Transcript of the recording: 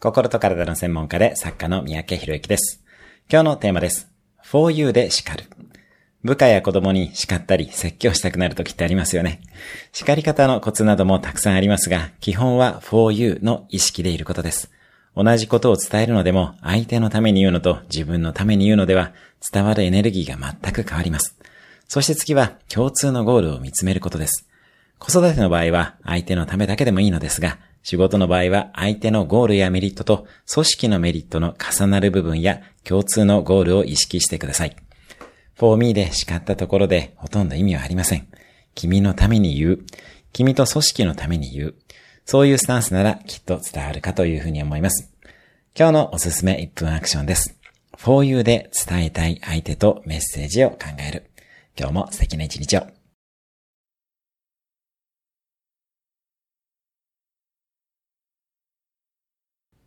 心と体の専門家で作家の三宅博之です。今日のテーマです。for you で叱る。部下や子供に叱ったり説教したくなる時ってありますよね。叱り方のコツなどもたくさんありますが、基本は for you の意識でいることです。同じことを伝えるのでも、相手のために言うのと自分のために言うのでは、伝わるエネルギーが全く変わります。そして次は、共通のゴールを見つめることです。子育ての場合は、相手のためだけでもいいのですが、仕事の場合は相手のゴールやメリットと組織のメリットの重なる部分や共通のゴールを意識してください。for me で叱ったところでほとんど意味はありません。君のために言う。君と組織のために言う。そういうスタンスならきっと伝わるかというふうに思います。今日のおすすめ1分アクションです。for you で伝えたい相手とメッセージを考える。今日も素敵な一日を。